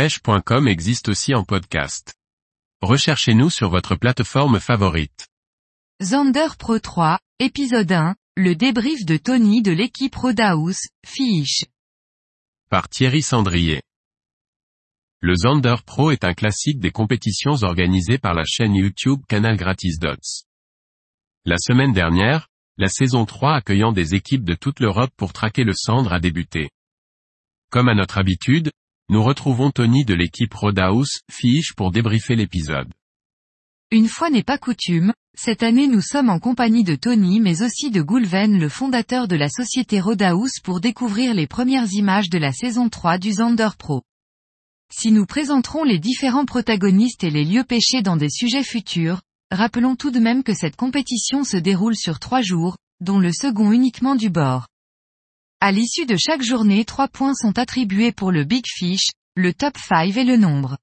pêche.com existe aussi en podcast. Recherchez-nous sur votre plateforme favorite. Zander Pro 3, épisode 1, le débrief de Tony de l'équipe Rodaus, Fish. Par Thierry Sandrier. Le Zander Pro est un classique des compétitions organisées par la chaîne YouTube Canal Gratis Dots. La semaine dernière, la saison 3 accueillant des équipes de toute l'Europe pour traquer le cendre a débuté. Comme à notre habitude, nous retrouvons Tony de l'équipe Rodaus, Fiche pour débriefer l'épisode. Une fois n'est pas coutume, cette année nous sommes en compagnie de Tony mais aussi de Goulven le fondateur de la société Rodaus pour découvrir les premières images de la saison 3 du Zander Pro. Si nous présenterons les différents protagonistes et les lieux pêchés dans des sujets futurs, rappelons tout de même que cette compétition se déroule sur trois jours, dont le second uniquement du bord. À l'issue de chaque journée trois points sont attribués pour le Big Fish, le Top 5 et le nombre.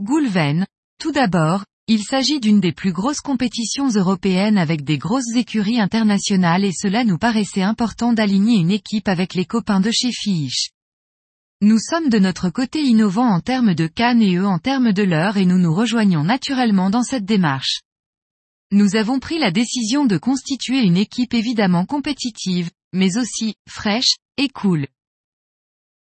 Goulven, tout d'abord, il s'agit d'une des plus grosses compétitions européennes avec des grosses écuries internationales et cela nous paraissait important d'aligner une équipe avec les copains de chez Fish. Nous sommes de notre côté innovants en termes de cannes et eux en termes de l'heure et nous nous rejoignons naturellement dans cette démarche. Nous avons pris la décision de constituer une équipe évidemment compétitive, mais aussi, fraîche, et cool.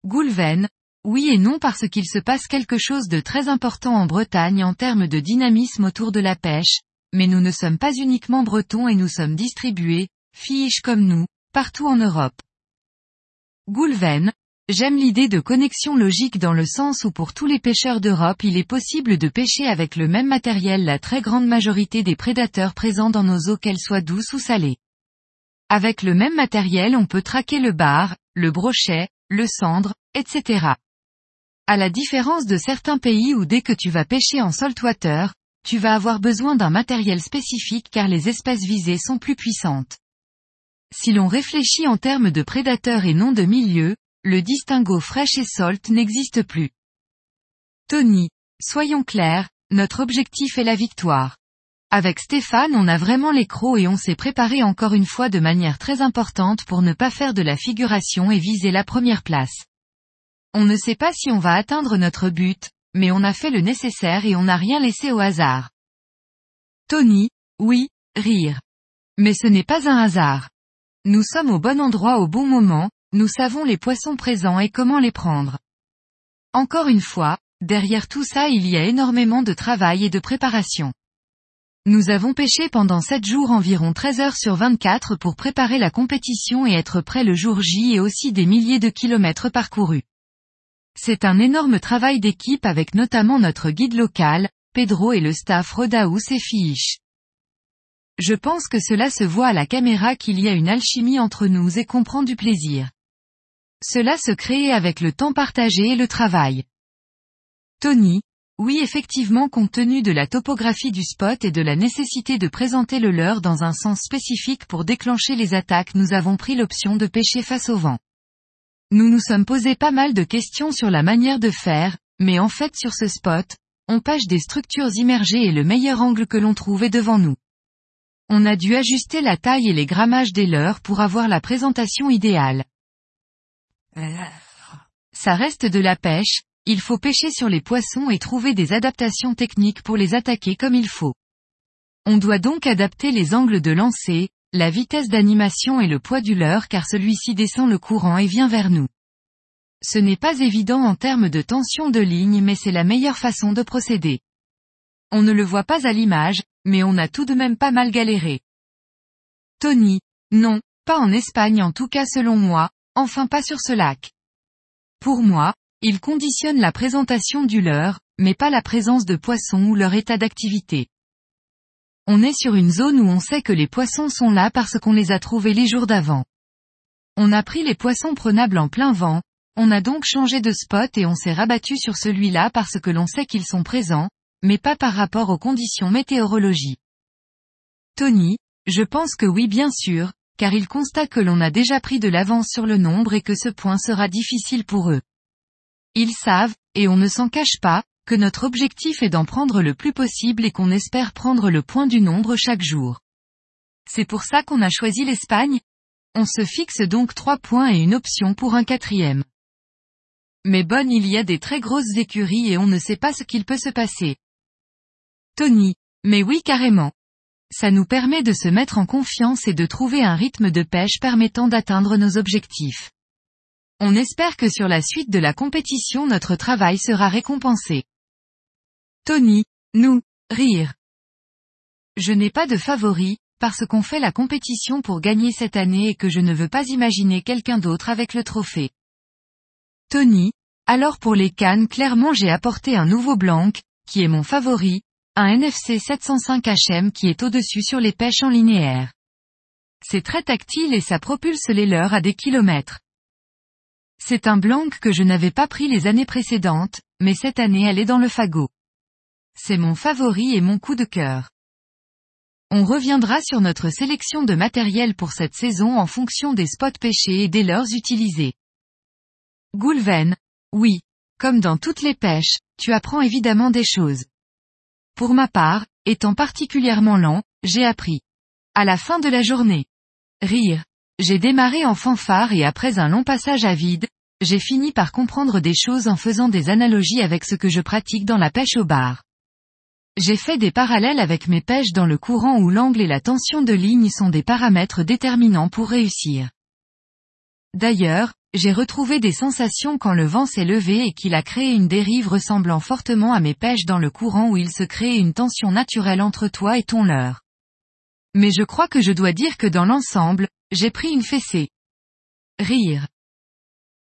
Goulven, oui et non parce qu'il se passe quelque chose de très important en Bretagne en termes de dynamisme autour de la pêche, mais nous ne sommes pas uniquement bretons et nous sommes distribués, fiches comme nous, partout en Europe. Goulven, j'aime l'idée de connexion logique dans le sens où pour tous les pêcheurs d'Europe il est possible de pêcher avec le même matériel la très grande majorité des prédateurs présents dans nos eaux qu'elles soient douces ou salées. Avec le même matériel on peut traquer le bar, le brochet, le cendre, etc. À la différence de certains pays où dès que tu vas pêcher en saltwater, tu vas avoir besoin d'un matériel spécifique car les espèces visées sont plus puissantes. Si l'on réfléchit en termes de prédateurs et non de milieu, le distinguo fraîche et salt n'existe plus. Tony, soyons clairs, notre objectif est la victoire. Avec Stéphane on a vraiment les crocs et on s'est préparé encore une fois de manière très importante pour ne pas faire de la figuration et viser la première place. On ne sait pas si on va atteindre notre but, mais on a fait le nécessaire et on n'a rien laissé au hasard. Tony, oui, rire. Mais ce n'est pas un hasard. Nous sommes au bon endroit au bon moment, nous savons les poissons présents et comment les prendre. Encore une fois, derrière tout ça il y a énormément de travail et de préparation. Nous avons pêché pendant 7 jours environ 13 heures sur 24 pour préparer la compétition et être prêt le jour J et aussi des milliers de kilomètres parcourus. C'est un énorme travail d'équipe avec notamment notre guide local, Pedro et le staff Rodaus et Fiche. Je pense que cela se voit à la caméra qu'il y a une alchimie entre nous et qu'on prend du plaisir. Cela se crée avec le temps partagé et le travail. Tony, oui effectivement compte tenu de la topographie du spot et de la nécessité de présenter le leurre dans un sens spécifique pour déclencher les attaques nous avons pris l'option de pêcher face au vent. Nous nous sommes posé pas mal de questions sur la manière de faire, mais en fait sur ce spot, on pêche des structures immergées et le meilleur angle que l'on trouve est devant nous. On a dû ajuster la taille et les grammages des leurres pour avoir la présentation idéale. Ça reste de la pêche, il faut pêcher sur les poissons et trouver des adaptations techniques pour les attaquer comme il faut. On doit donc adapter les angles de lancer, la vitesse d'animation et le poids du leurre car celui-ci descend le courant et vient vers nous. Ce n'est pas évident en termes de tension de ligne mais c'est la meilleure façon de procéder. On ne le voit pas à l'image, mais on a tout de même pas mal galéré. Tony, non, pas en Espagne en tout cas selon moi, enfin pas sur ce lac. Pour moi, il conditionne la présentation du leurre, mais pas la présence de poissons ou leur état d'activité. On est sur une zone où on sait que les poissons sont là parce qu'on les a trouvés les jours d'avant. On a pris les poissons prenables en plein vent, on a donc changé de spot et on s'est rabattu sur celui-là parce que l'on sait qu'ils sont présents, mais pas par rapport aux conditions météorologiques. Tony, je pense que oui bien sûr, car il constate que l'on a déjà pris de l'avance sur le nombre et que ce point sera difficile pour eux. Ils savent, et on ne s'en cache pas, que notre objectif est d'en prendre le plus possible et qu'on espère prendre le point du nombre chaque jour. C'est pour ça qu'on a choisi l'Espagne On se fixe donc trois points et une option pour un quatrième. mais bonne il y a des très grosses écuries et on ne sait pas ce qu'il peut se passer. Tony, mais oui carrément. Ça nous permet de se mettre en confiance et de trouver un rythme de pêche permettant d'atteindre nos objectifs. On espère que sur la suite de la compétition notre travail sera récompensé. Tony, nous, rire. Je n'ai pas de favori, parce qu'on fait la compétition pour gagner cette année et que je ne veux pas imaginer quelqu'un d'autre avec le trophée. Tony, alors pour les cannes clairement j'ai apporté un nouveau blanc, qui est mon favori, un NFC 705HM qui est au-dessus sur les pêches en linéaire. C'est très tactile et ça propulse les leurs à des kilomètres. C'est un blanc que je n'avais pas pris les années précédentes, mais cette année elle est dans le fagot. C'est mon favori et mon coup de cœur. On reviendra sur notre sélection de matériel pour cette saison en fonction des spots pêchés et des leurs utilisés. Goulven. Oui. Comme dans toutes les pêches, tu apprends évidemment des choses. Pour ma part, étant particulièrement lent, j'ai appris. À la fin de la journée. Rire. J'ai démarré en fanfare et après un long passage à vide, j'ai fini par comprendre des choses en faisant des analogies avec ce que je pratique dans la pêche au bar. J'ai fait des parallèles avec mes pêches dans le courant où l'angle et la tension de ligne sont des paramètres déterminants pour réussir. D'ailleurs, j'ai retrouvé des sensations quand le vent s'est levé et qu'il a créé une dérive ressemblant fortement à mes pêches dans le courant où il se crée une tension naturelle entre toi et ton leurre. Mais je crois que je dois dire que dans l'ensemble, j'ai pris une fessée. Rire.